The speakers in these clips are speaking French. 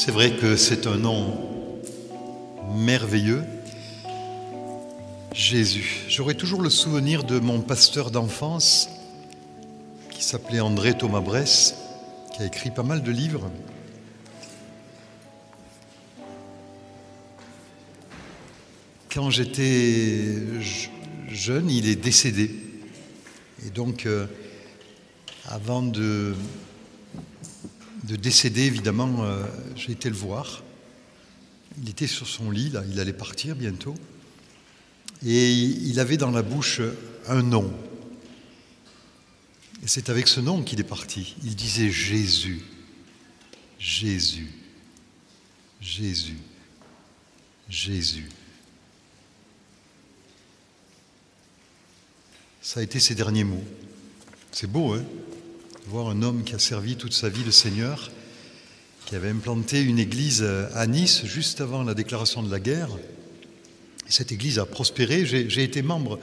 C'est vrai que c'est un nom merveilleux. Jésus. J'aurai toujours le souvenir de mon pasteur d'enfance qui s'appelait André Thomas Bress, qui a écrit pas mal de livres. Quand j'étais jeune, il est décédé. Et donc, euh, avant de, de décéder, évidemment, euh, j'ai été le voir. Il était sur son lit, là, il allait partir bientôt. Et il avait dans la bouche un nom. Et c'est avec ce nom qu'il est parti. Il disait Jésus, Jésus, Jésus, Jésus. Ça a été ses derniers mots. C'est beau, hein? Voir un homme qui a servi toute sa vie le Seigneur, qui avait implanté une église à Nice juste avant la déclaration de la guerre. Et cette église a prospéré. J'ai été membre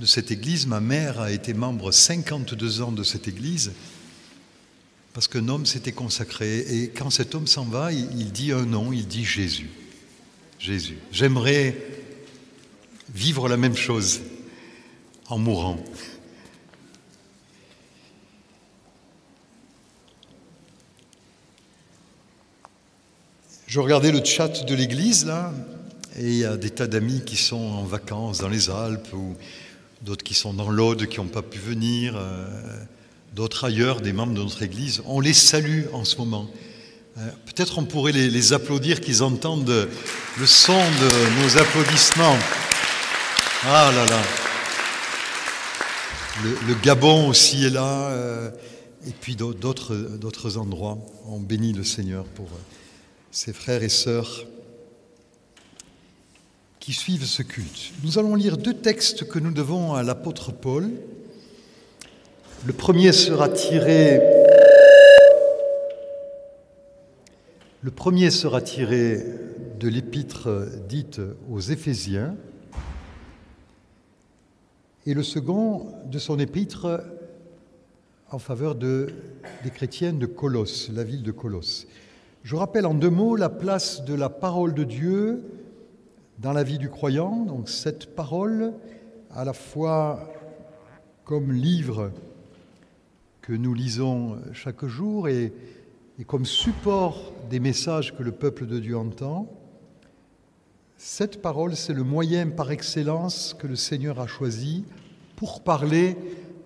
de cette église. Ma mère a été membre 52 ans de cette église parce qu'un homme s'était consacré. Et quand cet homme s'en va, il, il dit un nom, il dit Jésus. Jésus. J'aimerais vivre la même chose en mourant. Je regardais le chat de l'église là, et il y a des tas d'amis qui sont en vacances dans les Alpes, ou d'autres qui sont dans l'Aude, qui n'ont pas pu venir, euh, d'autres ailleurs, des membres de notre église. On les salue en ce moment. Euh, Peut-être on pourrait les, applaudir, qu'ils entendent le son de nos applaudissements. Ah là là. Le, Gabon aussi est là, euh, et puis d'autres endroits. On bénit le Seigneur pour ses frères et sœurs qui suivent ce culte. Nous allons lire deux textes que nous devons à l'apôtre Paul. Le premier sera tiré Le premier sera tiré de l'épître dite aux Éphésiens et le second de son épître en faveur de, des chrétiennes de Colosse, la ville de Colosse. Je rappelle en deux mots la place de la parole de Dieu dans la vie du croyant. Donc cette parole, à la fois comme livre que nous lisons chaque jour et, comme support des messages que le peuple de Dieu entend, cette parole, c'est le moyen par excellence que le Seigneur a choisi pour parler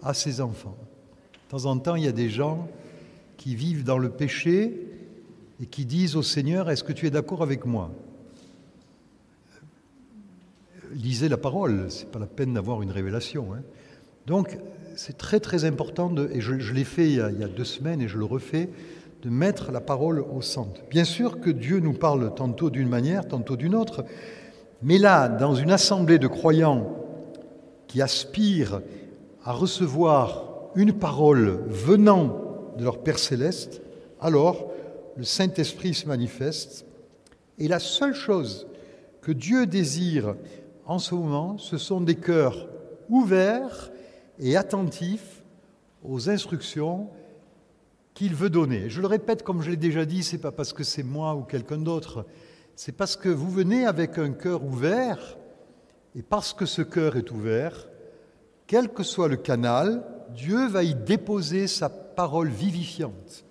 à ses enfants. De temps en temps, il y a des gens qui vivent dans le péché et qui disent au Seigneur, est-ce que tu es d'accord avec moi? Lisez la parole, ce n'est pas la peine d'avoir une révélation. Hein. Donc, c'est très très important, et je, l'ai fait il y, a, deux semaines et je le refais, de mettre la parole au centre. Bien sûr que Dieu nous parle tantôt d'une manière, tantôt d'une autre, mais là, dans une assemblée de croyants qui aspirent à recevoir une parole venant de leur Père céleste, alors le Saint-Esprit se manifeste. Et la seule chose que Dieu désire en ce moment, ce sont des cœurs ouverts et attentifs aux instructions qu'il veut donner. Je le répète, comme je l'ai déjà dit, ce n'est pas parce que c'est moi ou quelqu'un d'autre, c'est parce que vous venez avec un cœur ouvert, et parce que ce cœur est ouvert, quel que soit le canal, Dieu va y déposer sa parole vivifiante.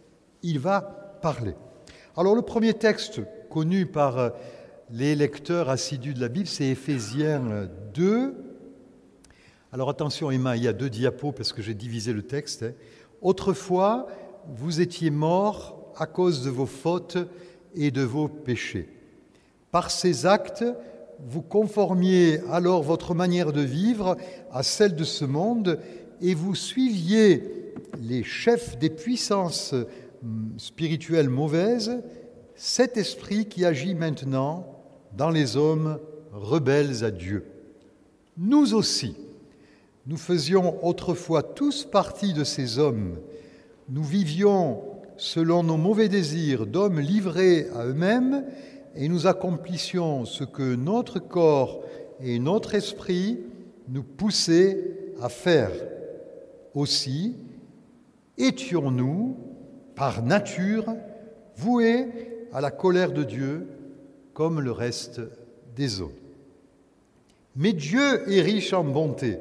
Il va Alors le premier texte connu par les lecteurs assidus de la Bible, c'est Éphésiens 2. Alors attention Emma, il y a deux diapos parce que j'ai divisé le texte. Autrefois, vous étiez morts à cause de vos fautes et de vos péchés. Par ces actes, vous conformiez alors votre manière de vivre à celle de ce monde et vous suiviez les chefs des puissances spirituelles mauvaises, cet esprit qui agit maintenant dans les hommes rebelles à Dieu. Nous aussi, nous faisions autrefois tous partie de ces hommes. Nous vivions selon nos mauvais désirs d'hommes livrés à eux-mêmes et nous accomplissions ce que notre corps et notre esprit nous poussaient à faire. Aussi, étions-nous, par nature, voués à la colère de Dieu comme le reste des eaux. Mais Dieu est riche en bonté.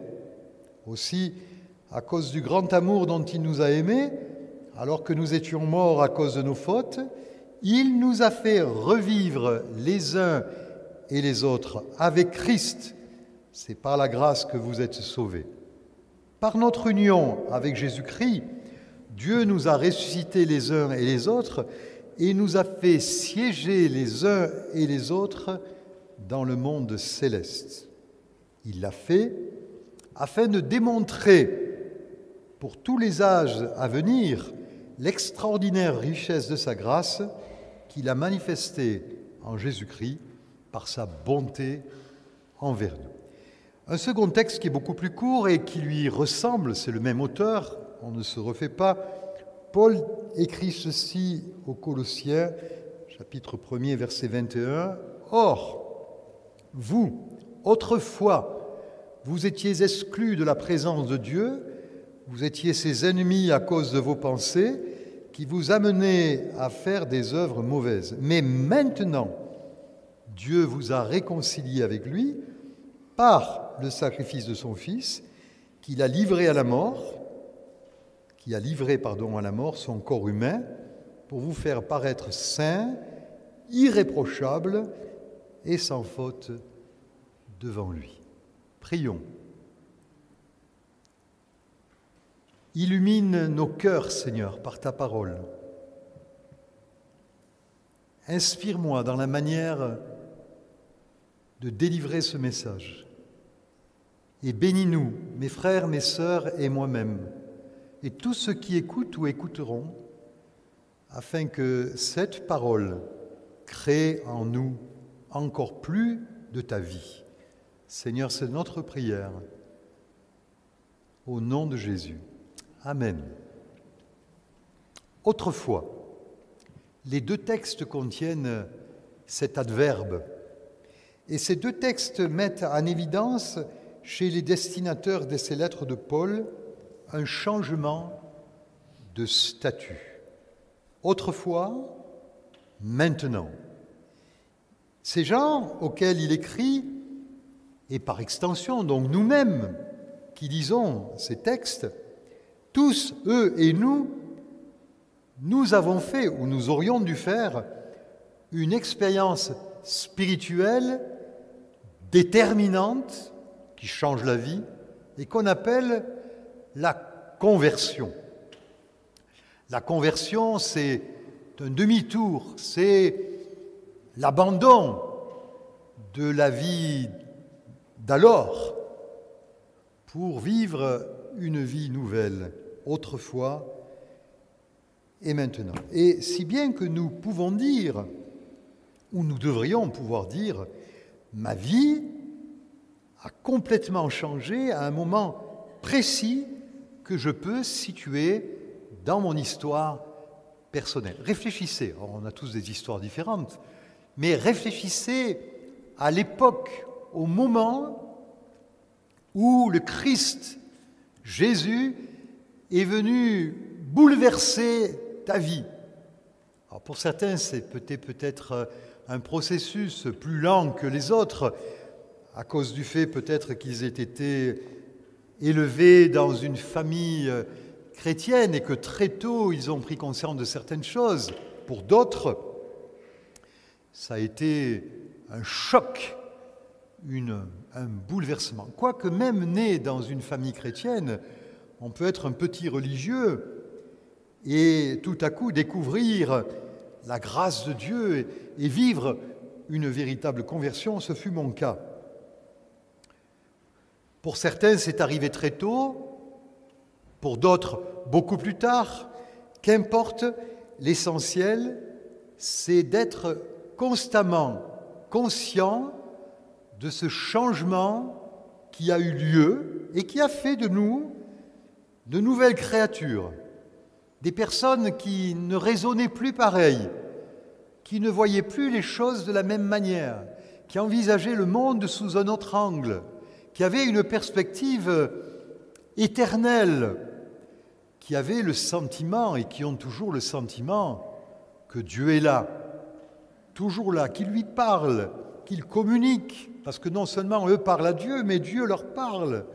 Aussi, à cause du grand amour dont il nous a aimés, alors que nous étions morts à cause de nos fautes, il nous a fait revivre les uns et les autres avec Christ. C'est par la grâce que vous êtes sauvés. Par notre union avec Jésus-Christ, Dieu nous a ressuscités les uns et les autres et nous a fait siéger les uns et les autres dans le monde céleste. Il l'a fait afin de démontrer pour tous les âges à venir l'extraordinaire richesse de sa grâce qu'il a manifestée en Jésus-Christ par sa bonté envers nous. Un second texte qui est beaucoup plus court et qui lui ressemble, c'est le même auteur, on ne se refait pas. Paul écrit ceci aux Colossiens, chapitre 1er, verset 21. Or, vous, autrefois, vous étiez exclus de la présence de Dieu, vous étiez ses ennemis à cause de vos pensées, qui vous amenaient à faire des œuvres mauvaises. Mais maintenant, Dieu vous a réconcilié avec lui par le sacrifice de son Fils, qu'il a livré à la mort, qui a livré pardon, à la mort son corps humain, pour vous faire paraître saint, irréprochable et sans faute devant lui. Prions. Illumine nos cœurs, Seigneur, par ta parole. Inspire-moi dans la manière de délivrer ce message et bénis-nous, mes frères, mes sœurs et moi-même, et tous ceux qui écoutent ou écouteront, afin que cette parole crée en nous encore plus de ta vie. Seigneur, c'est notre prière. Au nom de Jésus. Amen. Autrefois, les deux textes contiennent cet adverbe. Et ces deux textes mettent en évidence chez les destinateurs de ces lettres de Paul un changement de statut. Autrefois, maintenant. Ces gens auxquels il écrit, et par extension, donc nous-mêmes qui lisons ces textes, tous, eux et nous, nous avons fait, ou nous aurions dû faire, une expérience spirituelle déterminante qui change la vie et qu'on appelle la conversion. La conversion, c'est un demi-tour, c'est l'abandon de la vie d'alors pour vivre une vie nouvelle, autrefois et maintenant. Et si bien que nous pouvons dire, ou nous devrions pouvoir dire, ma vie a complètement changé à un moment précis que je peux situer dans mon histoire personnelle. Réfléchissez, on a tous des histoires différentes, mais réfléchissez à l'époque, au moment où le Christ, Jésus, est venu bouleverser ta vie. Pour certains, c'est peut-être un processus plus lent que les autres, à cause du fait peut-être qu'ils aient été élevés dans une famille euh, chrétienne et que très tôt ils ont pris conscience de certaines choses. Pour d'autres, ça a été un choc, un bouleversement. Quoique même né dans une famille chrétienne, on peut être un petit religieux et tout à coup découvrir la grâce de Dieu et vivre une véritable conversion. Ce fut mon cas. Pour certains, c'est arrivé très tôt, pour d'autres, beaucoup plus tard. Qu'importe, l'essentiel, c'est d'être constamment conscient de ce changement qui a eu lieu et qui a fait de nous de nouvelles créatures, des personnes qui ne raisonnaient plus pareil, qui ne voyaient plus les choses de la même manière, qui envisageaient le monde sous un autre angle, qui avaient une perspective éternelle, qui avaient le sentiment et qui ont toujours le sentiment que Dieu est là, toujours là, qu'il lui parle, qu'il communique, parce que non seulement eux parlent à Dieu, mais Dieu leur parle.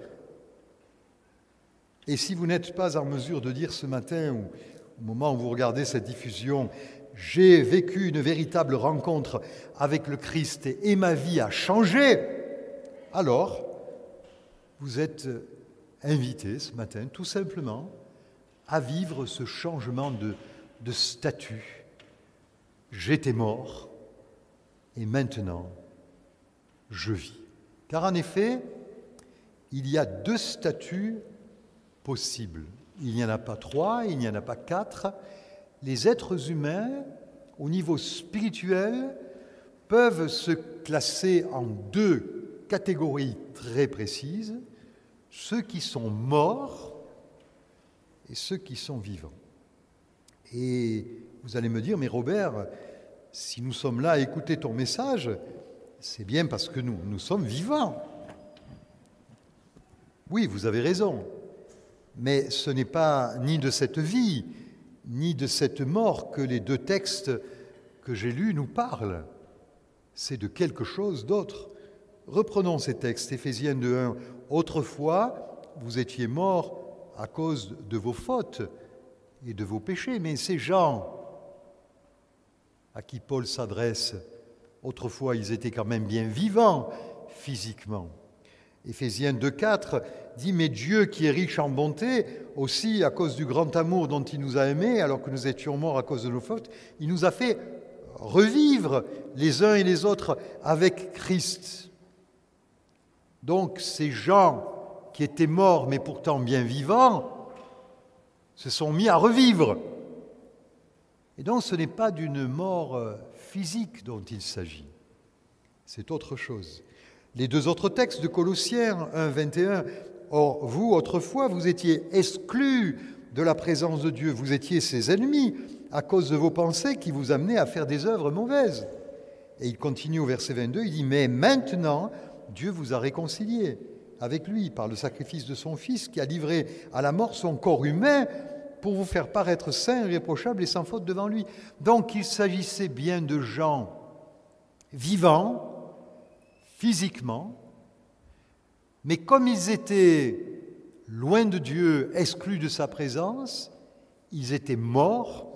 Et si vous n'êtes pas en mesure de dire ce matin, ou au moment où vous regardez cette diffusion, j'ai vécu une véritable rencontre avec le Christ et ma vie a changé, alors vous êtes invité ce matin tout simplement à vivre ce changement de, de statut. J'étais mort et maintenant je vis. Car en effet, il y a deux statuts possibles. Il n'y en a pas trois, il n'y en a pas quatre. Les êtres humains, au niveau spirituel, peuvent se classer en deux catégories très précises, ceux qui sont morts et ceux qui sont vivants. Et vous allez me dire, mais Robert, si nous sommes là à écouter ton message, c'est bien parce que nous, nous sommes vivants. Oui, vous avez raison, mais ce n'est pas ni de cette vie, ni de cette mort que les deux textes que j'ai lus nous parlent. C'est de quelque chose d'autre. Reprenons ces textes, Éphésiens 2.1. Autrefois, vous étiez morts à cause de vos fautes et de vos péchés, mais ces gens à qui Paul s'adresse, autrefois ils étaient quand même bien vivants physiquement. Éphésiens 2.4 dit, mais Dieu qui est riche en bonté, aussi à cause du grand amour dont il nous a aimés, alors que nous étions morts à cause de nos fautes, il nous a fait revivre les uns et les autres avec Christ. Donc ces gens qui étaient morts mais pourtant bien vivants se sont mis à revivre. Et donc ce n'est pas d'une mort euh, physique dont il s'agit, c'est autre chose. Les deux autres textes de Colossiens 1, 21, Or vous, autrefois, vous étiez exclus de la présence de Dieu, vous étiez ses ennemis à cause de vos pensées qui vous amenaient à faire des œuvres mauvaises. Et il continue au verset 22, il dit, mais maintenant, Dieu vous a réconciliés avec lui par le sacrifice de son Fils qui a livré à la mort son corps humain pour vous faire paraître saint, irréprochable et sans faute devant lui. Donc il s'agissait bien de gens vivants, physiquement, mais comme ils étaient loin de Dieu, exclus de sa présence, ils étaient morts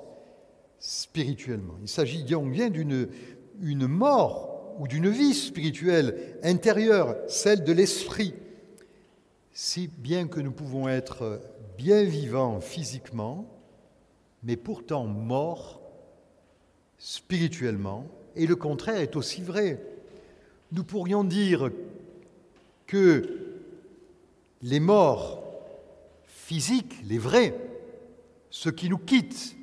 spirituellement. Il s'agit donc bien d'une une mort ou d'une vie spirituelle intérieure, celle de l'esprit. Si bien que nous pouvons être bien vivants physiquement, mais pourtant morts spirituellement, et le contraire est aussi vrai. Nous pourrions dire que les morts physiques, les vrais, ceux qui nous quittent,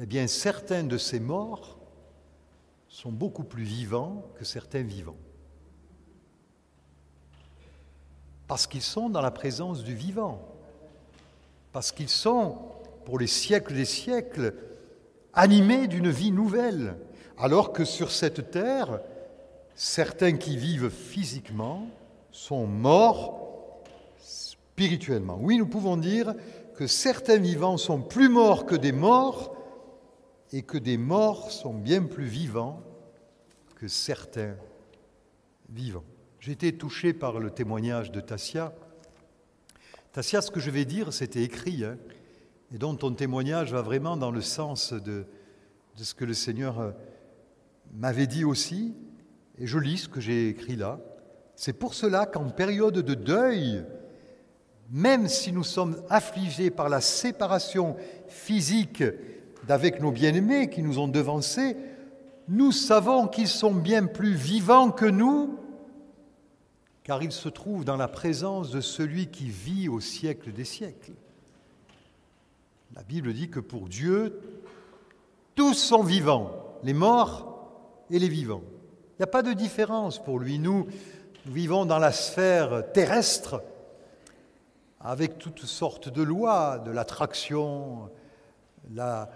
eh bien certains de ces morts sont beaucoup plus vivants que certains vivants. Parce qu'ils sont dans la présence du vivant, parce qu'ils sont, pour les siècles des siècles, animés d'une vie nouvelle, alors que sur cette terre, certains qui vivent physiquement sont morts spirituellement. Oui, nous pouvons dire que certains vivants sont plus morts que des morts et que des morts sont bien plus vivants que certains vivants. J'ai été touché par le témoignage de Tassia. Tassia, ce que je vais dire, c'était écrit, hein, et dont ton témoignage va vraiment dans le sens de, de ce que le Seigneur euh, m'avait dit aussi, et je lis ce que j'ai écrit là. C'est pour cela qu'en période de deuil, même si nous sommes affligés par la séparation physique d'avec nos bien-aimés qui nous ont devancés, nous savons qu'ils sont bien plus vivants que nous, car ils se trouvent dans la présence de celui qui vit au siècle des siècles. La Bible dit que pour Dieu, tous sont vivants, les morts et les vivants. Il n'y a pas de différence pour lui. Nous, vivons dans la sphère terrestre avec toutes sortes de lois, de l'attraction, la,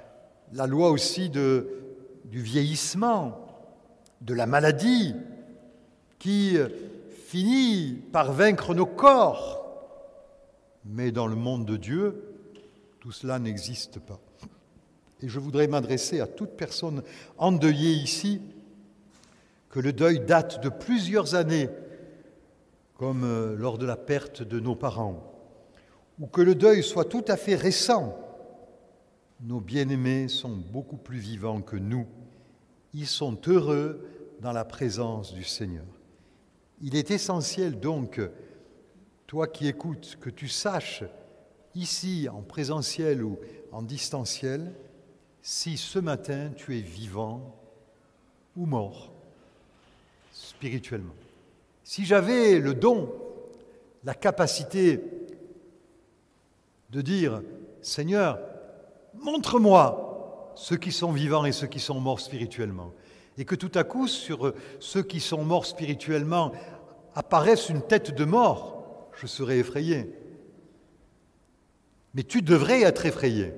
la, loi aussi de, du vieillissement, de la maladie, qui finit par vaincre nos corps. Mais dans le monde de Dieu, tout cela n'existe pas. Et je voudrais m'adresser à toute personne endeuillée ici, que le deuil date de plusieurs années, comme euh, lors de la perte de nos parents, ou que le deuil soit tout à fait récent. Nos bien-aimés sont beaucoup plus vivants que nous. Ils sont heureux dans la présence du Seigneur. Il est essentiel donc, toi qui écoutes, que tu saches ici en présentiel ou en distanciel, si ce matin tu es vivant ou mort spirituellement. Si j'avais le don, la capacité de dire, Seigneur, montre-moi ceux qui sont vivants et ceux qui sont morts spirituellement, et que tout à coup, sur ceux qui sont morts spirituellement, apparaisse une tête de mort, je serais effrayé. Mais tu devrais être effrayé.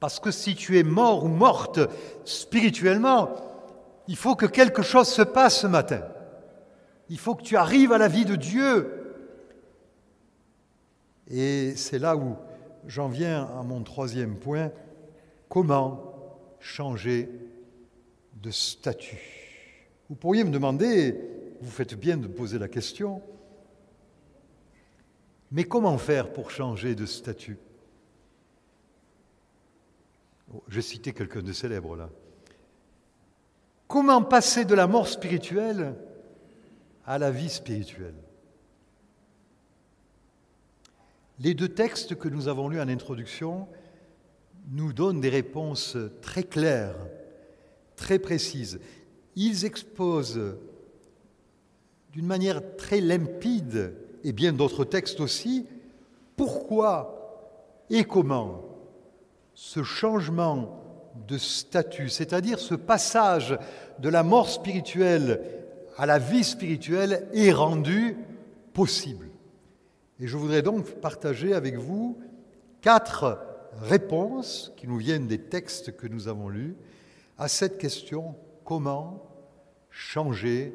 Parce que si tu es mort ou morte spirituellement, il faut que quelque chose se passe ce matin. Il faut que tu arrives à la vie de Dieu. Et c'est là où j'en viens à mon troisième point. Comment changer de statut? Vous pourriez me demander, vous faites bien de poser la question, mais comment faire pour changer de statut? Oh, Je citais quelqu'un de célèbre là. Comment passer de la mort spirituelle à la vie spirituelle? Les deux textes que nous avons lus en introduction nous donnent des réponses très claires, très précises. Ils exposent d'une manière très limpide et bien d'autres textes aussi, pourquoi et comment ce changement de statut, c'est-à-dire ce passage de la mort spirituelle à la vie spirituelle est rendu possible. Et je voudrais donc partager avec vous quatre réponses qui nous viennent des textes que nous avons lus à cette question comment changer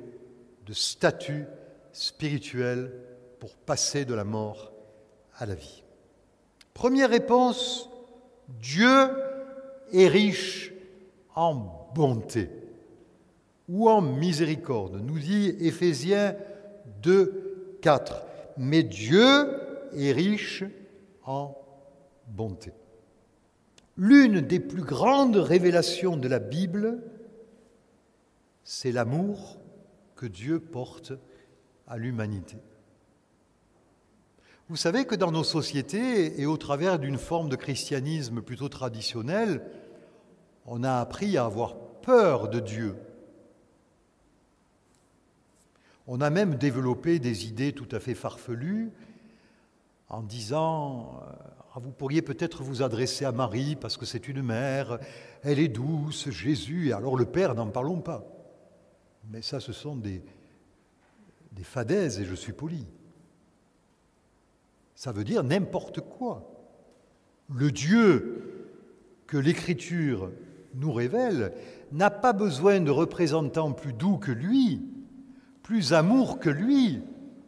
de statut spirituel pour passer de la mort à la vie? Première réponse, Dieu est riche en bonté ou en miséricorde, nous dit Éphésiens 2, 4. Mais Dieu est riche en bonté. L'une des plus grandes révélations de la Bible, c'est l'amour que Dieu porte à l'humanité. Vous savez que dans nos sociétés, et au travers d'une forme de christianisme plutôt traditionnelle, on a appris à avoir peur de Dieu. On a même développé des idées tout à fait farfelues en disant euh, ah, Vous pourriez peut-être vous adresser à Marie parce que c'est une mère, elle est douce, Jésus, et alors le Père, n'en parlons pas. Mais ça, ce sont des, des fadaises, et je suis poli. Ça veut dire n'importe quoi. Le Dieu que l'Écriture nous révèle n'a pas besoin de représentants plus doux que lui, plus amour que lui,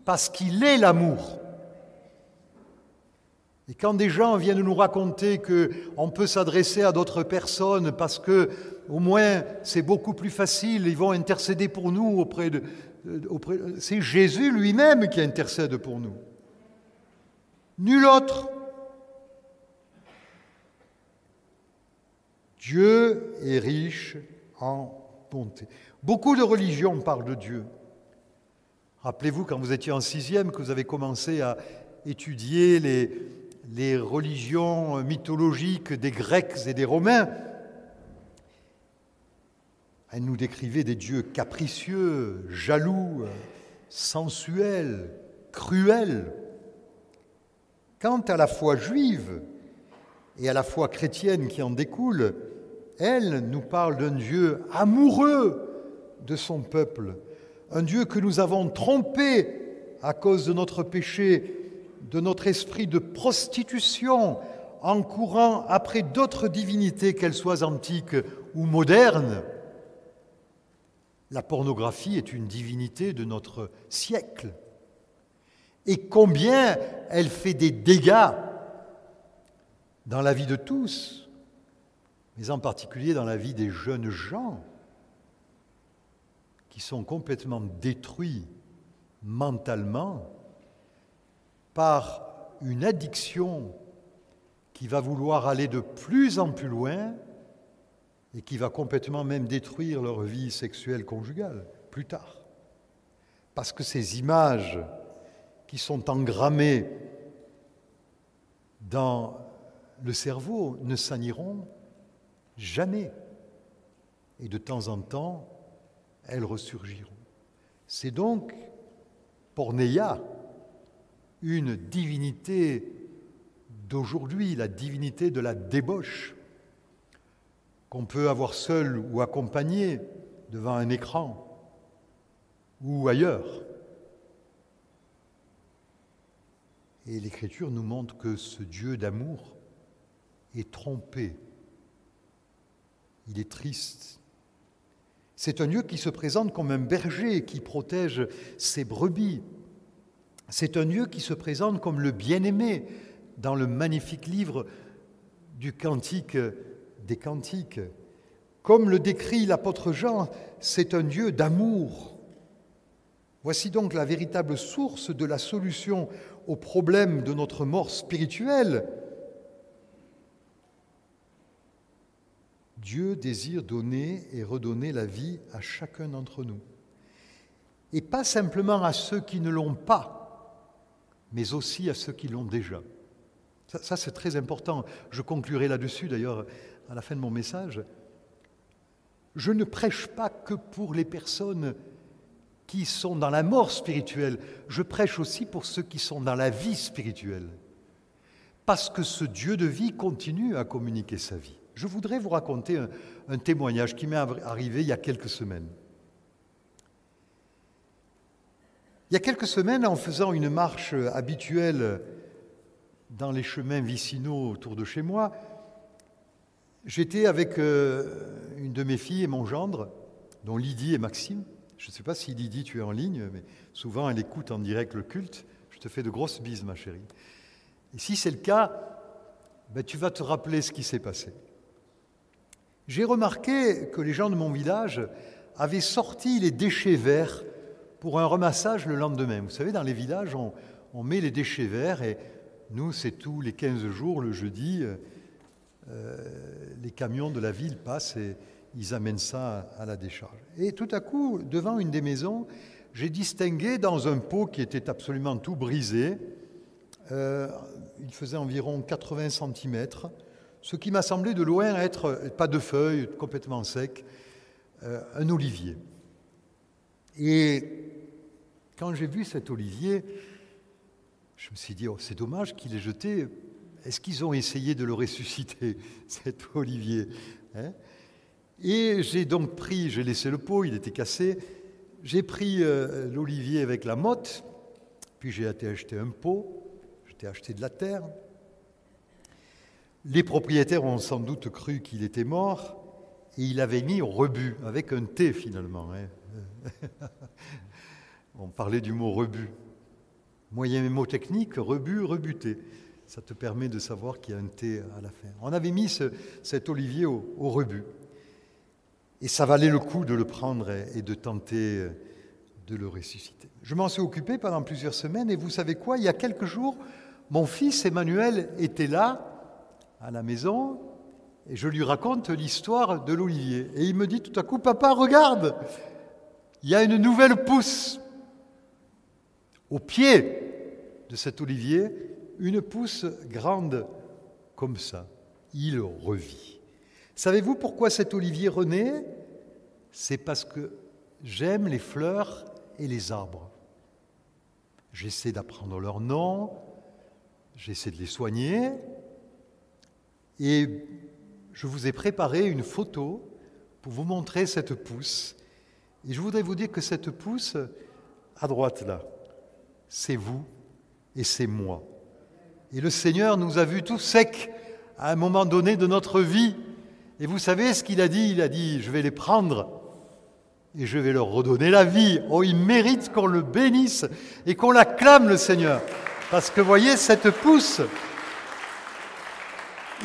parce qu'il est l'amour. Et quand des gens viennent nous raconter qu'on peut s'adresser à d'autres personnes parce que au moins c'est beaucoup plus facile, ils vont intercéder pour nous auprès de, auprès, c'est Jésus lui-même qui intercède pour nous. Nul autre. Dieu est riche en bonté. Beaucoup de religions parlent de Dieu. Rappelez-vous quand vous étiez en sixième que vous avez commencé à étudier les, les religions mythologiques des Grecs et des Romains. Elle nous décrivait des dieux capricieux, jaloux, sensuels, cruels. Quant à la foi juive et à la foi chrétienne qui en découle, elle nous parle d'un Dieu amoureux de son peuple, un Dieu que nous avons trompé à cause de notre péché, de notre esprit de prostitution, en courant après d'autres divinités, qu'elles soient antiques ou modernes. La pornographie est une divinité de notre siècle et combien elle fait des dégâts dans la vie de tous. mais en particulier dans la vie des jeunes gens sont complètement détruits mentalement par une addiction qui va vouloir aller de plus en plus loin et qui va complètement même détruire leur vie sexuelle conjugale plus tard. Parce que ces images qui sont engrammées dans le cerveau ne s'aniront jamais. Et de temps en temps, elles ressurgiront. C'est donc, pour Neya, une divinité d'aujourd'hui, la divinité de la débauche, qu'on peut avoir seul ou accompagné devant un écran ou ailleurs. Et l'Écriture nous montre que ce Dieu d'amour est trompé, il est triste. C'est un Dieu qui se présente comme un berger qui protège ses brebis. C'est un Dieu qui se présente comme le bien-aimé dans le magnifique livre du Cantique des Cantiques. Comme le décrit l'apôtre Jean, c'est un Dieu d'amour. Voici donc la véritable source de la solution au problème de notre mort spirituelle. Dieu désire donner et redonner la vie à chacun d'entre nous. Et pas simplement à ceux qui ne l'ont pas, mais aussi à ceux qui l'ont déjà. Ça, c'est très important. Je conclurai là-dessus d'ailleurs à la fin de mon message. Je ne prêche pas que pour les personnes qui sont dans la mort spirituelle, je prêche aussi pour ceux qui sont dans la vie spirituelle. Parce que ce Dieu de vie continue à communiquer sa vie. Je voudrais vous raconter un, témoignage qui m'est arrivé il y a quelques semaines. Il y a quelques semaines, en faisant une marche habituelle dans les chemins vicinaux autour de chez moi, j'étais avec euh, une de mes filles et mon gendre, dont Lydie et Maxime. Je ne sais pas si Lydie, tu es en ligne, mais souvent elle écoute en direct le culte. Je te fais de grosses bises, ma chérie. Et si c'est le cas, ben, tu vas te rappeler ce qui s'est passé. J'ai remarqué que les gens de mon village avaient sorti les déchets verts pour un ramassage le lendemain. Vous savez, dans les villages, on, met les déchets verts et nous, c'est tous les 15 jours, le jeudi, euh, les camions de la ville passent et ils amènent ça à la décharge. Et tout à coup, devant une des maisons, j'ai distingué dans un pot qui était absolument tout brisé, euh, il faisait environ 80 cm, ce qui m'a semblé de loin être, pas de feuilles, complètement sec, euh, un olivier. Et quand j'ai vu cet olivier, je me suis dit, oh, c'est dommage qu'il ait jeté. Est-ce qu'ils ont essayé de le ressusciter, cet olivier hein? Et j'ai donc pris, j'ai laissé le pot, il était cassé, j'ai pris euh, l'olivier avec la motte, puis j'ai été acheter un pot, j'ai acheté de la terre. Les propriétaires ont sans doute cru qu'il était mort et il avait mis au rebut, avec un T finalement. Hein. On parlait du mot rebut. Moyen mot technique, rebut, rebuté. Ça te permet de savoir qu'il y a un T à la fin. On avait mis cet olivier au, au rebut. Et ça valait le coup de le prendre et de tenter de le ressusciter. Je m'en suis occupé pendant plusieurs semaines et vous savez quoi? Il y a quelques jours, mon fils Emmanuel était là, à la maison, et je lui raconte l'histoire de l'olivier. Et il me dit tout à coup, papa, regarde, il y a une nouvelle pousse au pied de cet olivier, une pousse grande comme ça. Il revit. Savez-vous pourquoi cet olivier renaît? C'est parce que j'aime les fleurs et les arbres. J'essaie d'apprendre leurs noms, j'essaie de les soigner, et je vous ai préparé une photo pour vous montrer cette pousse. Et je voudrais vous dire que cette pousse, à droite là, c'est vous et c'est moi. Et le Seigneur nous a vus tous secs à un moment donné de notre vie. Et vous savez ce qu'il a dit? Il a dit, je vais les prendre et je vais leur redonner la vie. Oh, il mérite qu'on le bénisse et qu'on l'acclame, le Seigneur. Parce que voyez, cette pousse,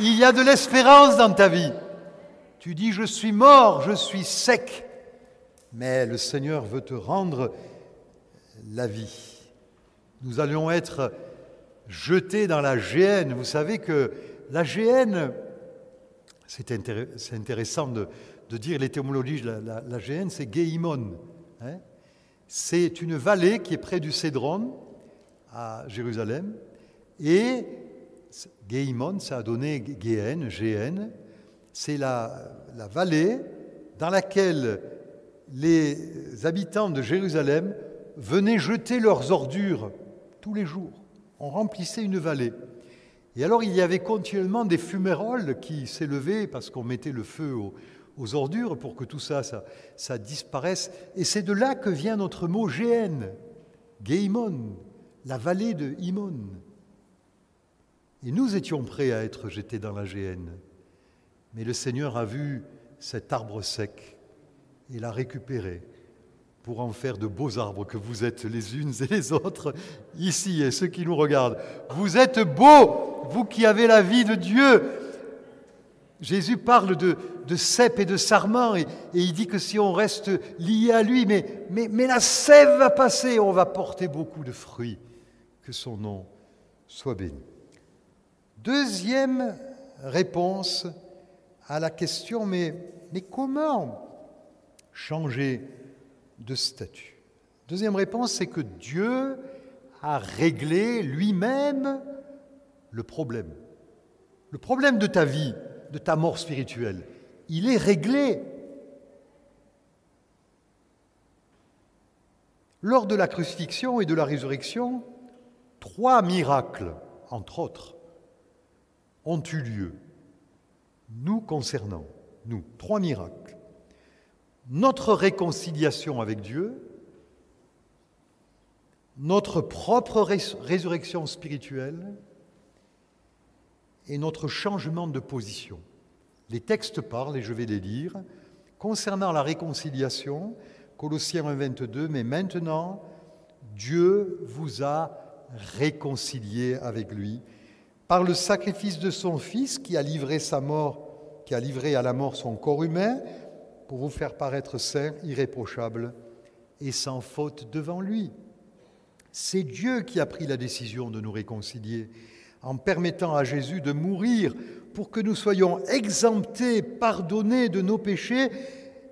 il y a de l'espérance dans ta vie. Tu dis, je suis mort, je suis sec. Mais le Seigneur veut te rendre la vie. Nous allions être jetés dans la géhenne. Vous savez que la géhenne, c'est intéressant de, dire l'étymologie de la, la, c'est Geimon. Hein. c'est une vallée qui est près du Cédron, à Jérusalem, et Geimon, ça a donné Géhenne, Géhenne, c'est la, la vallée dans laquelle les habitants de Jérusalem venaient jeter leurs ordures tous les jours. On remplissait une vallée. Et alors il y avait continuellement des fuméroles qui s'élevaient parce qu'on mettait le feu aux, ordures pour que tout ça, ça, disparaisse. Et c'est de là que vient notre mot Géhenne, Géimon, la vallée de Imon. Et nous étions prêts à être jetés dans la géhenne. Mais le Seigneur a vu cet arbre sec et l'a récupéré pour en faire de beaux arbres que vous êtes les unes et les autres ici et ceux qui nous regardent. Vous êtes beaux, vous qui avez la vie de Dieu. Jésus parle de, de cèpe et de sarment et, il dit que si on reste lié à lui, mais, mais, mais la sève va passer, on va porter beaucoup de fruits. Que son nom soit béni. Deuxième réponse à la question, mais, mais comment changer de statut? Deuxième réponse, c'est que Dieu a réglé lui-même le problème. Le problème de ta vie, de ta mort spirituelle, il est réglé. Lors de la crucifixion et de la résurrection, trois miracles, entre autres, ont eu lieu, nous concernant, nous, trois miracles. Notre réconciliation avec Dieu, notre propre résurrection spirituelle et notre changement de position. Les textes parlent, et je vais les lire, concernant la réconciliation, Colossiens 1, 22, mais maintenant, Dieu vous a réconcilié avec lui par le sacrifice de son Fils qui a livré sa mort, qui a livré à la mort son corps humain pour vous faire paraître saint, irréprochable et sans faute devant lui. C'est Dieu qui a pris la décision de nous réconcilier en permettant à Jésus de mourir pour que nous soyons exemptés, pardonnés de nos péchés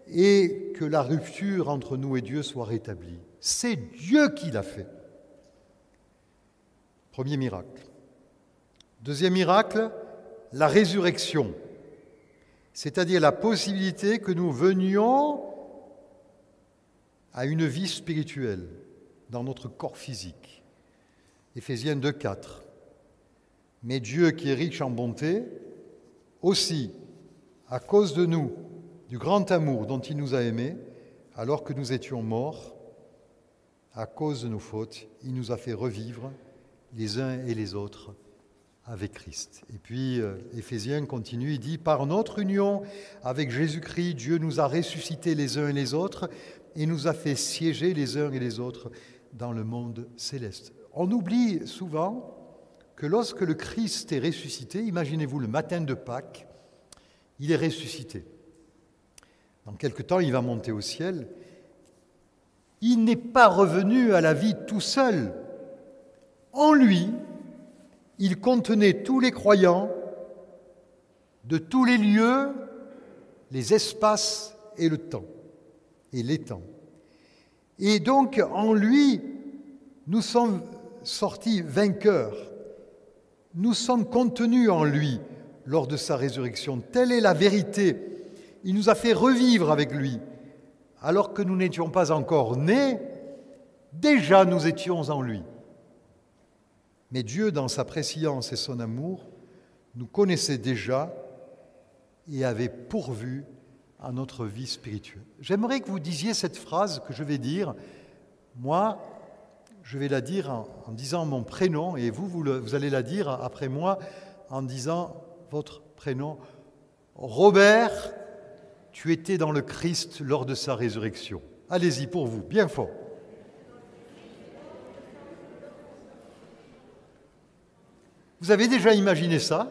et que la rupture entre nous et Dieu soit rétablie. C'est Dieu qui l'a fait. Premier miracle. Deuxième miracle, la résurrection, c'est-à-dire la possibilité que nous venions à une vie spirituelle dans notre corps physique. Éphésiens 2, 4. Mais Dieu qui est riche en bonté, aussi, à cause de nous, du grand amour dont il nous a aimés, alors que nous étions morts, à cause de nos fautes, il nous a fait revivre les uns et les autres avec Christ. Et puis euh, Éphésiens continue, il dit, par notre union avec Jésus-Christ, Dieu nous a ressuscités les uns et les autres et nous a fait siéger les uns et les autres dans le monde céleste. On oublie souvent que lorsque le Christ est ressuscité, imaginez-vous le matin de Pâques, il est ressuscité. Dans quelque temps, il va monter au ciel. Il n'est pas revenu à la vie tout seul. En lui, il contenait tous les croyants de tous les lieux, les espaces et le temps, et les temps. Et donc, en lui, nous sommes sortis vainqueurs. Nous sommes contenus en lui lors de sa résurrection. Telle est la vérité. Il nous a fait revivre avec lui. Alors que nous n'étions pas encore nés, déjà nous étions en lui. Mais Dieu, dans sa préscience et son amour, nous connaissait déjà et avait pourvu à notre vie spirituelle. J'aimerais que vous disiez cette phrase que je vais dire. Moi, je vais la dire en, disant mon prénom et vous, vous, allez la dire après moi en disant votre prénom. Robert, tu étais dans le Christ lors de sa résurrection. Allez-y pour vous, bien fort. Vous avez déjà imaginé ça?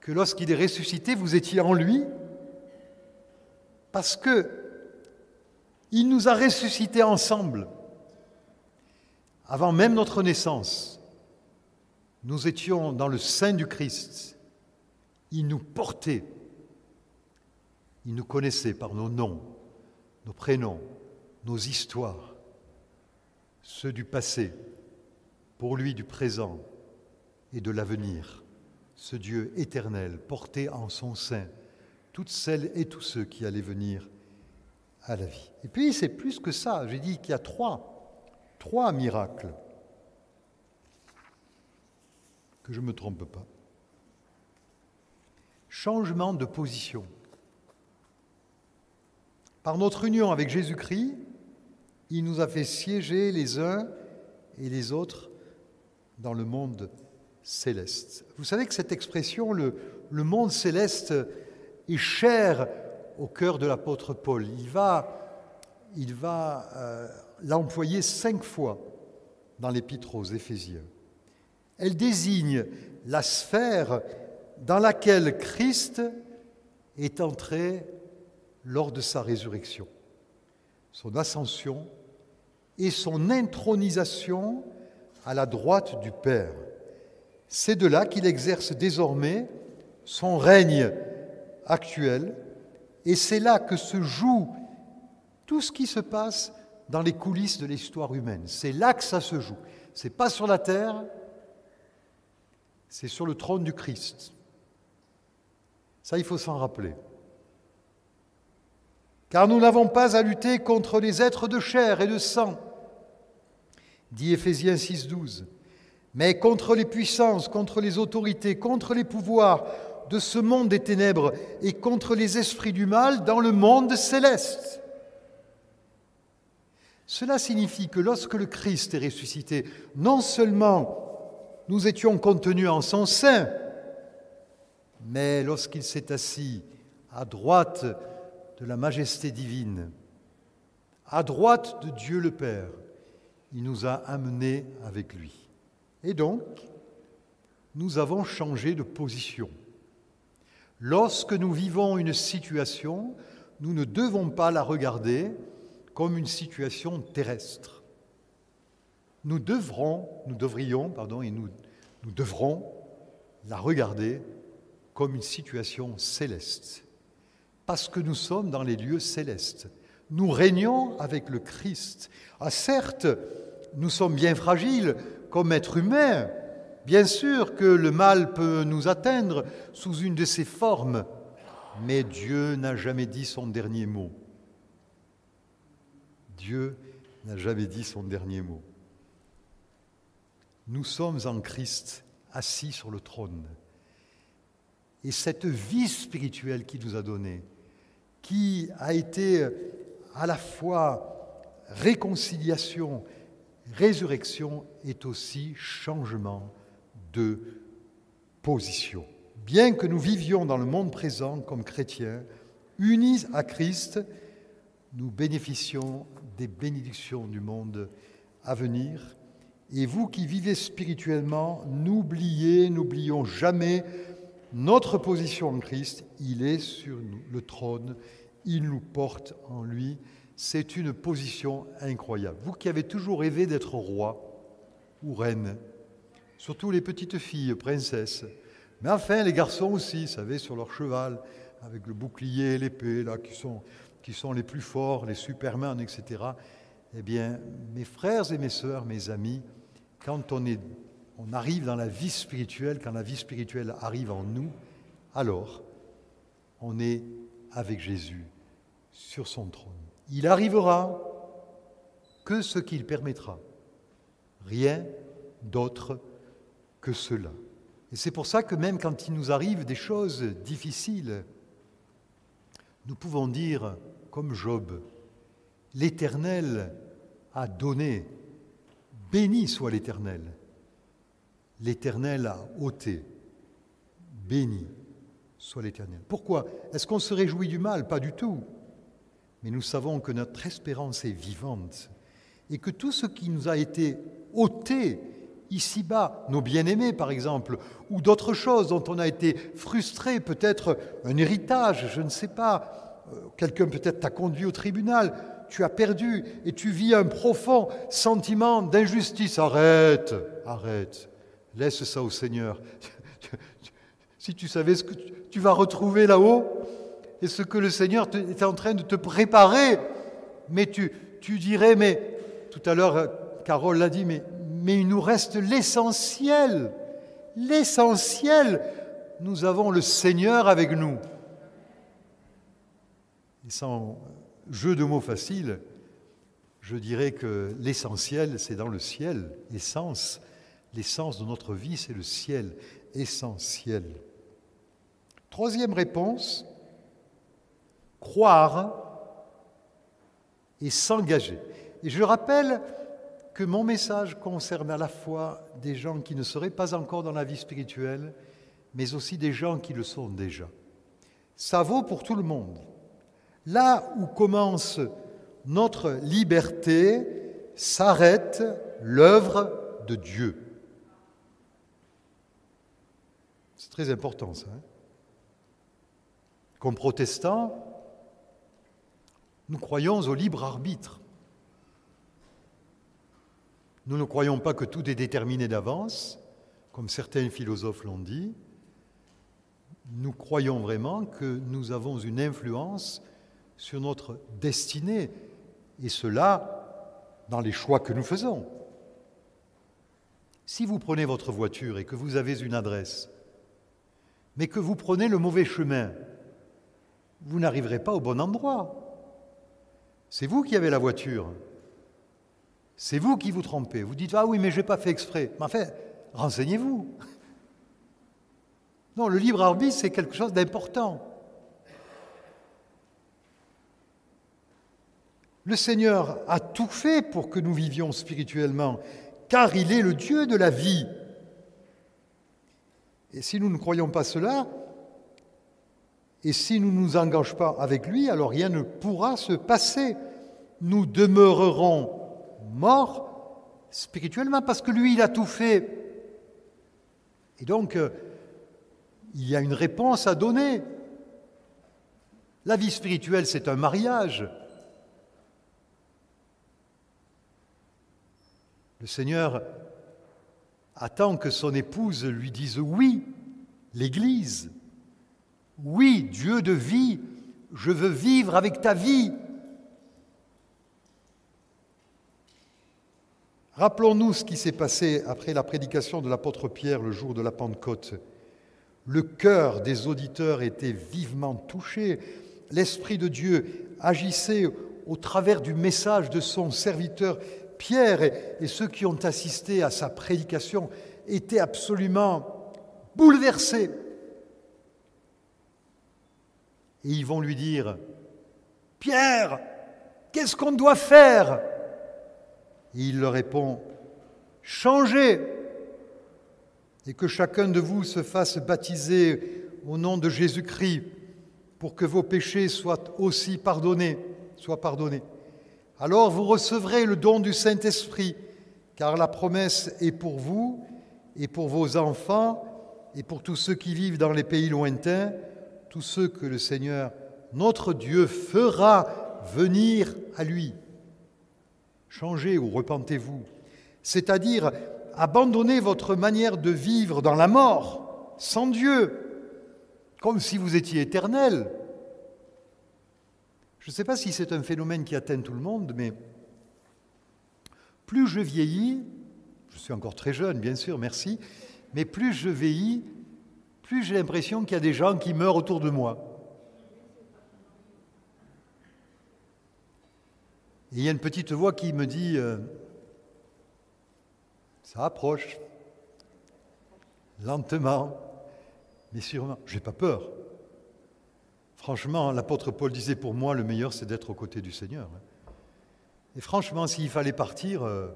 Que lorsqu'il est ressuscité, vous étiez en lui? Parce que il nous a ressuscités ensemble. Avant même notre naissance, nous étions dans le sein du Christ. Il nous portait. Il nous connaissait par nos noms, nos prénoms, nos histoires, ceux du passé, pour lui du présent et de l'avenir. Ce Dieu éternel portait en son sein toutes celles et tous ceux qui allaient venir à la vie. Et puis c'est plus que ça, j'ai dit qu'il y a trois, trois miracles, que je ne me trompe pas. Changement de position. Par notre union avec Jésus-Christ, il nous a fait siéger les uns et les autres dans le monde céleste. Vous savez que cette expression, le, monde céleste, est chère au cœur de l'apôtre Paul. Il va, il va euh, l'employer cinq fois dans l'épître aux Éphésiens. Elle désigne la sphère dans laquelle Christ est entré lors de sa résurrection, son ascension et son intronisation à la droite du Père. C'est de là qu'il exerce désormais son règne actuel et c'est là que se joue tout ce qui se passe dans les coulisses de l'histoire humaine. C'est là que ça se joue. C'est pas sur la terre, c'est sur le trône du Christ. Ça, il faut s'en rappeler. Car nous n'avons pas à lutter contre les êtres de chair et de sang, dit Éphésiens 6.12, mais contre les puissances, contre les autorités, contre les pouvoirs, de ce monde des ténèbres et contre les esprits du mal dans le monde céleste. Cela signifie que lorsque le Christ est ressuscité, non seulement nous étions contenus en son sein, mais lorsqu'il s'est assis à droite de la majesté divine, à droite de Dieu le Père, il nous a amenés avec lui. Et donc, nous avons changé de position. Lorsque nous vivons une situation, nous ne devons pas la regarder comme une situation terrestre. Nous devrons, nous devrions, pardon, et nous, devrons la regarder comme une situation céleste, parce que nous sommes dans les lieux célestes. Nous régnons avec le Christ. Ah, certes, nous sommes bien fragiles comme êtres humains, Bien sûr que le mal peut nous atteindre sous une de ses formes, mais Dieu n'a jamais dit son dernier mot. Dieu n'a jamais dit son dernier mot. Nous sommes en Christ, assis sur le trône. Et cette vie spirituelle qu'il nous a donnée, qui a été à la fois réconciliation, résurrection, est aussi changement de position. Bien que nous vivions dans le monde présent comme chrétiens, unis à Christ, nous bénéficions des bénédictions du monde à venir. Et vous qui vivez spirituellement, n'oubliez, n'oublions jamais notre position en Christ. Il est sur le trône, il nous porte en lui. C'est une position incroyable. Vous qui avez toujours rêvé d'être roi ou reine, surtout les petites filles, princesses. Mais enfin, les garçons aussi, vous savez, sur leur cheval, avec le bouclier l'épée, là, qui sont, les plus forts, les supermans, etc. Eh bien, mes frères et mes sœurs, mes amis, quand on arrive dans la vie spirituelle, quand la vie spirituelle arrive en nous, alors on est avec Jésus sur son trône. Il arrivera que ce qu'il permettra, rien d'autre que cela. Et c'est pour ça que même quand il nous arrive des choses difficiles, nous pouvons dire, comme Job, l'Éternel a donné, béni soit l'Éternel. L'Éternel a ôté, béni soit l'Éternel. Pourquoi? Est-ce qu'on se réjouit du mal? Pas du tout. Mais nous savons que notre espérance est vivante et que tout ce qui nous a été ôté ici-bas, nos bien-aimés par exemple, ou d'autres choses dont on a été frustré, peut-être un héritage, je ne sais pas, euh, quelqu'un peut-être t'a conduit au tribunal, tu as perdu et tu vis un profond sentiment d'injustice. Arrête, arrête, laisse ça au Seigneur. si tu savais ce que tu vas retrouver là-haut et ce que le Seigneur est en train de te préparer, mais tu, tu dirais, mais tout à l'heure, Carole l'a dit, mais, mais il nous reste l'essentiel. L'essentiel, nous avons le Seigneur avec nous. Et sans jeu de mots facile, je dirais que l'essentiel, c'est dans le ciel. Essence, l'essence de notre vie, c'est le ciel, essentiel. Troisième réponse, croire et s'engager. Et je rappelle que mon message concerne à la fois des gens qui ne seraient pas encore dans la vie spirituelle, mais aussi des gens qui le sont déjà. Ça vaut pour tout le monde. Là où commence notre liberté, s'arrête l'œuvre de Dieu. C'est très important ça. Hein. Comme protestants, nous croyons au libre arbitre. Nous ne croyons pas que tout est déterminé d'avance, comme certains philosophes l'ont dit. Nous croyons vraiment que nous avons une influence sur notre destinée, et cela dans les choix que nous faisons. Si vous prenez votre voiture et que vous avez une adresse, mais que vous prenez le mauvais chemin, vous n'arriverez pas au bon endroit. C'est vous qui avez la voiture. C'est vous qui vous trompez. Vous dites Ah oui, mais je n'ai pas fait exprès. Mais enfin, renseignez-vous. Non, le libre arbitre, c'est quelque chose d'important. Le Seigneur a tout fait pour que nous vivions spirituellement, car il est le Dieu de la vie. Et si nous ne croyons pas cela, et si nous ne nous engageons pas avec lui, alors rien ne pourra se passer. Nous demeurerons morts spirituellement parce que lui, il a tout fait. Et donc, euh, il y a une réponse à donner. La vie spirituelle, c'est un mariage. Le Seigneur attend que son épouse lui dise oui, l'Église. Oui, Dieu de vie, je veux vivre avec ta vie. Rappelons-nous ce qui s'est passé après la prédication de l'apôtre Pierre le jour de la Pentecôte. Le cœur des auditeurs était vivement touché. L'Esprit de Dieu agissait au travers du message de son serviteur Pierre et, ceux qui ont assisté à sa prédication étaient absolument bouleversés. Et ils vont lui dire, Pierre, qu'est-ce qu'on doit faire? Et il leur répond, changez et que chacun de vous se fasse baptiser au nom de Jésus-Christ pour que vos péchés soient aussi pardonnés, pardonnés. Alors vous recevrez le don du Saint-Esprit, car la promesse est pour vous et pour vos enfants et pour tous ceux qui vivent dans les pays lointains tous ceux que le Seigneur, notre Dieu, fera venir à lui. Changez ou repentez-vous, c'est-à-dire abandonnez votre manière de vivre dans la mort, sans Dieu, comme si vous étiez éternel. Je ne sais pas si c'est un phénomène qui atteint tout le monde, mais plus je vieillis, je suis encore très jeune, bien sûr, merci, mais plus je vieillis, plus j'ai l'impression qu'il y a des gens qui meurent autour de moi. Et il y a une petite voix qui me dit, euh, ça approche, lentement, mais sûrement. Je n'ai pas peur. Franchement, l'apôtre Paul disait pour moi, le meilleur, c'est d'être aux côtés du Seigneur. Et franchement, s'il fallait partir, euh,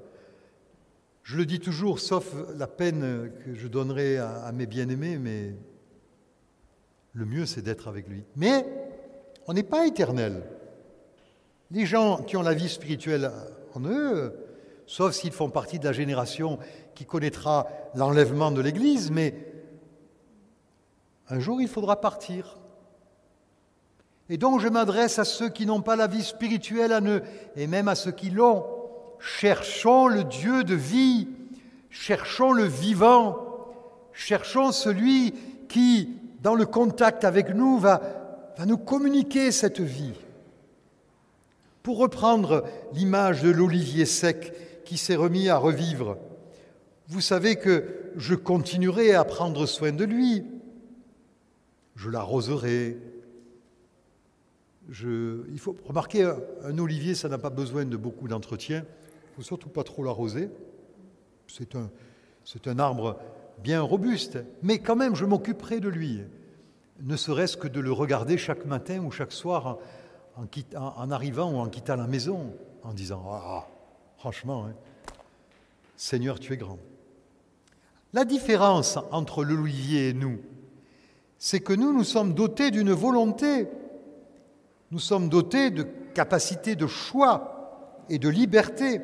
je le dis toujours, sauf la peine que je donnerai à, mes bien-aimés, mais le mieux c'est d'être avec lui. Mais on n'est pas éternel. Les gens qui ont la vie spirituelle en eux, sauf s'ils font partie de la génération qui connaîtra l'enlèvement de l'Église, mais un jour il faudra partir. Et donc je m'adresse à ceux qui n'ont pas la vie spirituelle à eux, et même à ceux qui l'ont. Cherchons le Dieu de vie, cherchons le vivant, cherchons celui qui, dans le contact avec nous, va, va nous communiquer cette vie. Pour reprendre l'image de l'olivier sec qui s'est remis à revivre, vous savez que je continuerai à prendre soin de lui. Je l'arroserai. Je... Il faut remarquer, un, olivier, ça n'a pas besoin de beaucoup d'entretien. Il ne faut surtout pas trop l'arroser. C'est un, arbre bien robuste, mais quand même, je m'occuperai de lui, ne serait-ce que de le regarder chaque matin ou chaque soir en, arrivant ou en quittant la maison, en disant Ah, franchement, hein, Seigneur, tu es grand. La différence entre l'olivier et nous, c'est que nous, nous sommes dotés d'une volonté, nous sommes dotés de capacités de choix et de liberté.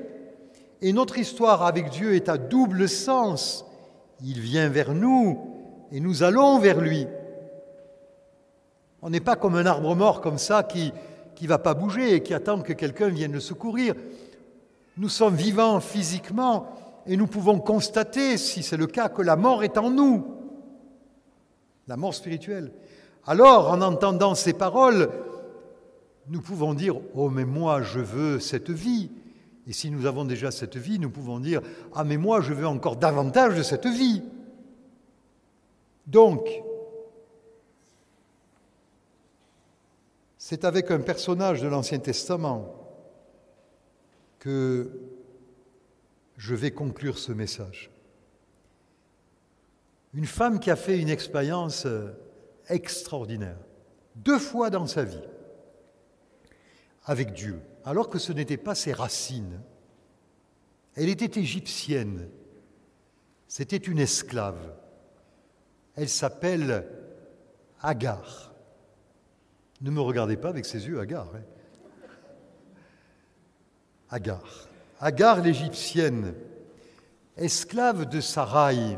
Et notre histoire avec Dieu est à double sens. Il vient vers nous et nous allons vers lui. On n'est pas comme un arbre mort comme ça qui ne va pas bouger et qui attend que quelqu'un vienne le secourir. Nous sommes vivants physiquement et nous pouvons constater, si c'est le cas, que la mort est en nous, la mort spirituelle. Alors, en entendant ces paroles, nous pouvons dire, oh mais moi je veux cette vie. Et si nous avons déjà cette vie, nous pouvons dire, ah mais moi je veux encore davantage de cette vie. Donc, c'est avec un personnage de l'Ancien Testament que je vais conclure ce message. Une femme qui a fait une expérience euh, extraordinaire, deux fois dans sa vie, avec Dieu, alors que ce n'était pas ses racines. Elle était égyptienne, c'était une esclave. Elle s'appelle Agar. Ne me regardez pas avec ses yeux, Agar. Hein. Agar. Agar l'Égyptienne, esclave de Sarai,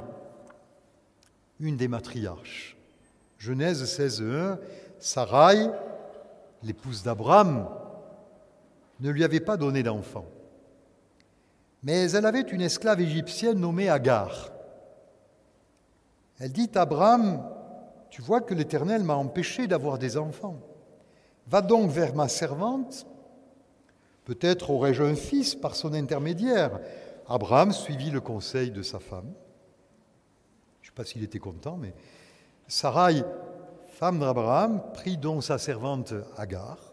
une des matriarches. Genèse 16.1, Sarai, l'épouse d'Abraham, ne lui avait pas donné d'enfant. Mais elle avait une esclave égyptienne nommée Agar. Elle dit à Abraham, tu vois que l'Éternel m'a empêché d'avoir des enfants. Va donc vers ma servante Peut-être aurais-je un fils par son intermédiaire. Abraham suivit le conseil de sa femme. Je ne sais pas s'il était content, mais Sarai, femme d'Abraham, prit donc sa servante Agar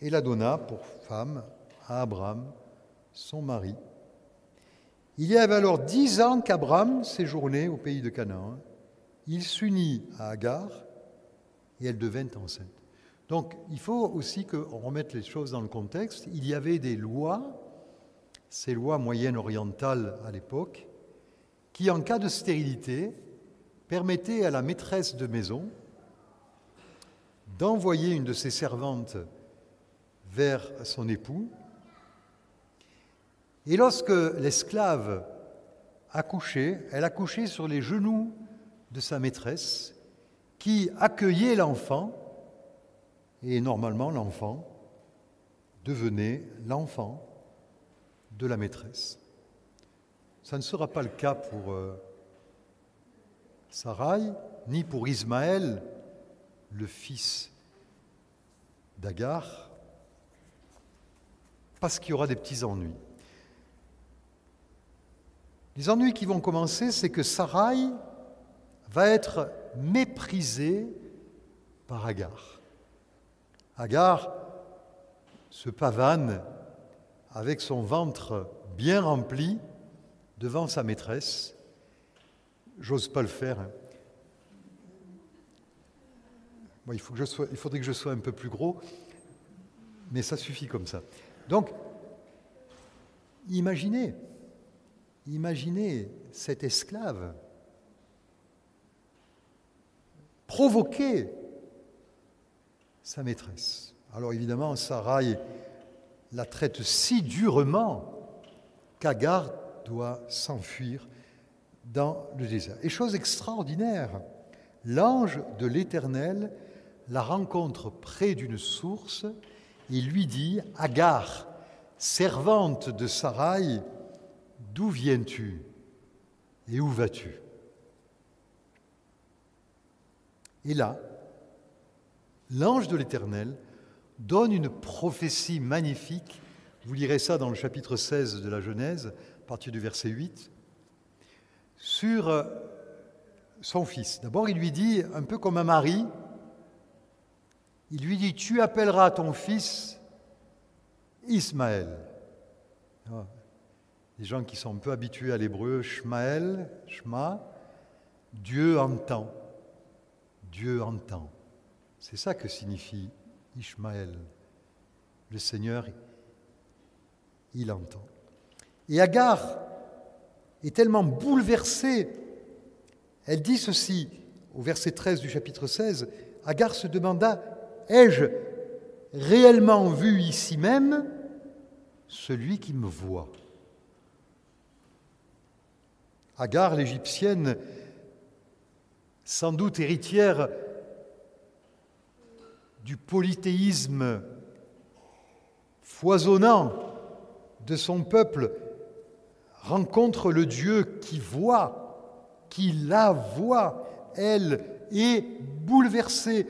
et la donna pour femme à Abraham, son mari. Il y avait alors dix ans qu'Abraham séjournait au pays de Canaan. Il s'unit à Agar et elle devint enceinte. Donc il faut aussi qu'on remette les choses dans le contexte. Il y avait des lois, ces lois moyennes orientales à l'époque, qui en cas de stérilité permettaient à la maîtresse de maison d'envoyer une de ses servantes vers son époux. Et lorsque l'esclave accouchait, elle accouchait sur les genoux de sa maîtresse, qui accueillait l'enfant et normalement, l'enfant devenait l'enfant de la maîtresse. Ça ne sera pas le cas pour euh, Sarai, ni pour Ismaël, le fils d'Agar, parce qu'il y aura des petits ennuis. Les ennuis qui vont commencer, c'est que Sarai va être méprisée par Agar. Agar se pavane avec son ventre bien rempli devant sa maîtresse. J'ose pas le faire. Hein. il, faudrait que je sois un peu plus gros, mais ça suffit comme ça. Donc, imaginez, imaginez cet esclave provoqué sa maîtresse. Alors évidemment, Sarai la traite si durement qu'Agar doit s'enfuir dans le désert. Et chose extraordinaire, l'ange de l'Éternel la rencontre près d'une source et lui dit Agar, servante de Sarai, d'où viens-tu et où vas-tu? Et là, l'ange de l'Éternel donne une prophétie magnifique. Vous lirez ça dans le chapitre 16 de la Genèse, à partir du verset 8, sur euh, son fils. D'abord, il lui dit, un peu comme un mari, il lui dit, tu appelleras ton fils Ismaël. Ah, les gens qui sont un peu habitués à l'hébreu, Shmaël, Shma, Dieu entend. Dieu entend. C'est ça que signifie Ishmaël. Le Seigneur, il entend. Et Agar est tellement bouleversée, elle dit ceci au verset 13 du chapitre 16, Agar se demanda, ai-je réellement vu ici même celui qui me voit? Agar, l'Égyptienne, sans doute héritière du polythéisme foisonnant de son peuple, rencontre le Dieu qui voit, qui la voit. Elle est bouleversée.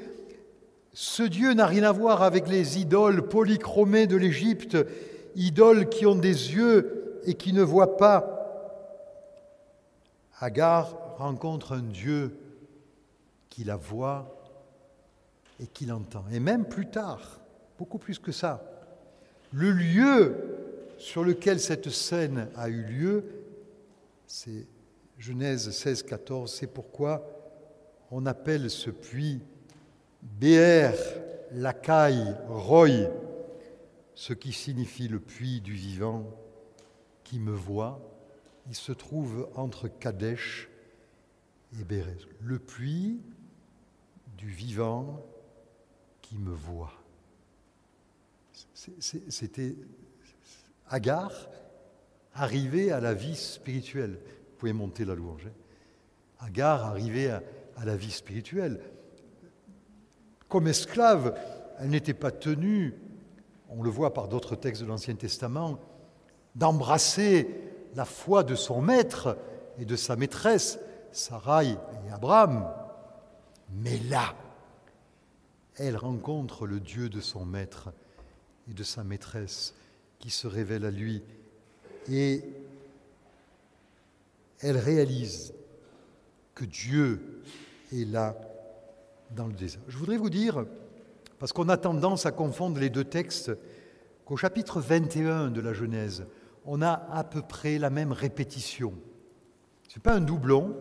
Ce Dieu n'a rien à voir avec les idoles polychromées de l'Égypte, idoles qui ont des yeux et qui ne voient pas. Agar rencontre un Dieu qui la voit et qui l'entend. Et même plus tard, beaucoup plus que ça, le lieu sur lequel cette scène a eu lieu, c'est Genèse 16, 14, c'est pourquoi on appelle ce puits Béer, Lacaille, Roy, ce qui signifie le puits du vivant qui me voit. Il se trouve entre Kadesh et Bérez. Le puits du vivant qui me voit. C'était Agar arrivé à la vie spirituelle. Vous pouvez monter la louange. Hein. Agar arrivé à, à la vie spirituelle. Comme esclave, elle n'était pas tenue, on le voit par d'autres textes de l'Ancien Testament, d'embrasser la foi de son maître et de sa maîtresse, Sarai et Abraham. Mais là, elle rencontre le Dieu de son maître et de sa maîtresse qui se révèle à lui et elle réalise que Dieu est là Je voudrais vous dire, parce qu'on a tendance à confondre les deux textes, qu'au chapitre 21 de la Genèse, on a à peu près la même répétition. Ce n'est pas un doublon,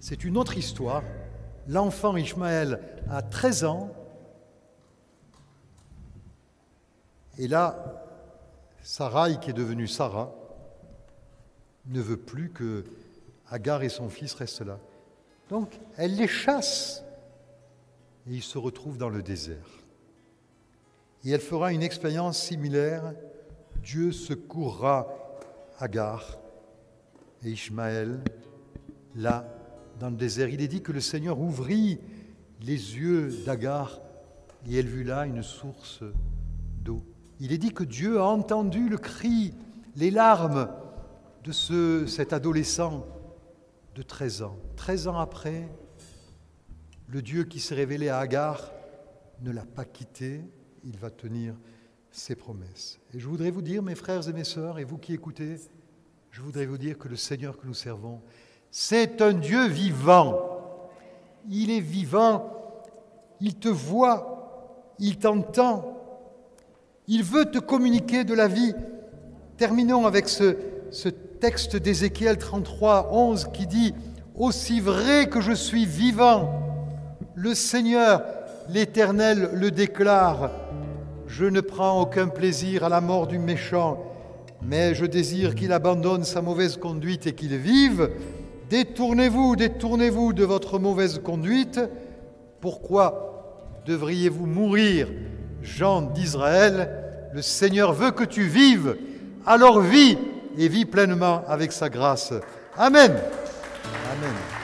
c'est une autre histoire l'enfant Ishmaël a 13 ans. Et là, Sarai, qui est devenue Sarah, ne veut plus que Agar et son fils restent là. Donc, elle les chasse et ils se retrouvent dans le désert. Et elle fera une expérience similaire. Dieu secourra Agar et Ishmaël là dans le désert. Il est dit que le Seigneur ouvrit les yeux d'Agar et elle vit là une source d'eau. Il est dit que Dieu a entendu le cri, les larmes de ce, cet adolescent de 13 ans. 13 ans après, le Dieu qui s'est révélé à Agar ne l'a pas quitté, il va tenir ses promesses. Et je voudrais vous dire, mes frères et mes sœurs, et vous qui écoutez, je voudrais vous dire que le Seigneur que nous servons, c'est un Dieu vivant. Il est vivant, il te voit, il t'entend, il veut te communiquer de la vie. Terminons avec ce, ce texte d'Ézéchiel 33, 11 qui dit Aussi vrai que je suis vivant, le Seigneur, l'Éternel, le déclare Je ne prends aucun plaisir à la mort du méchant, mais je désire qu'il abandonne sa mauvaise conduite et qu'il vive. Détournez-vous, détournez-vous de votre mauvaise conduite. Pourquoi devriez-vous mourir, Jean d'Israël? Le Seigneur veut que tu vives, alors vis et vis pleinement avec sa grâce. Amen. Amen.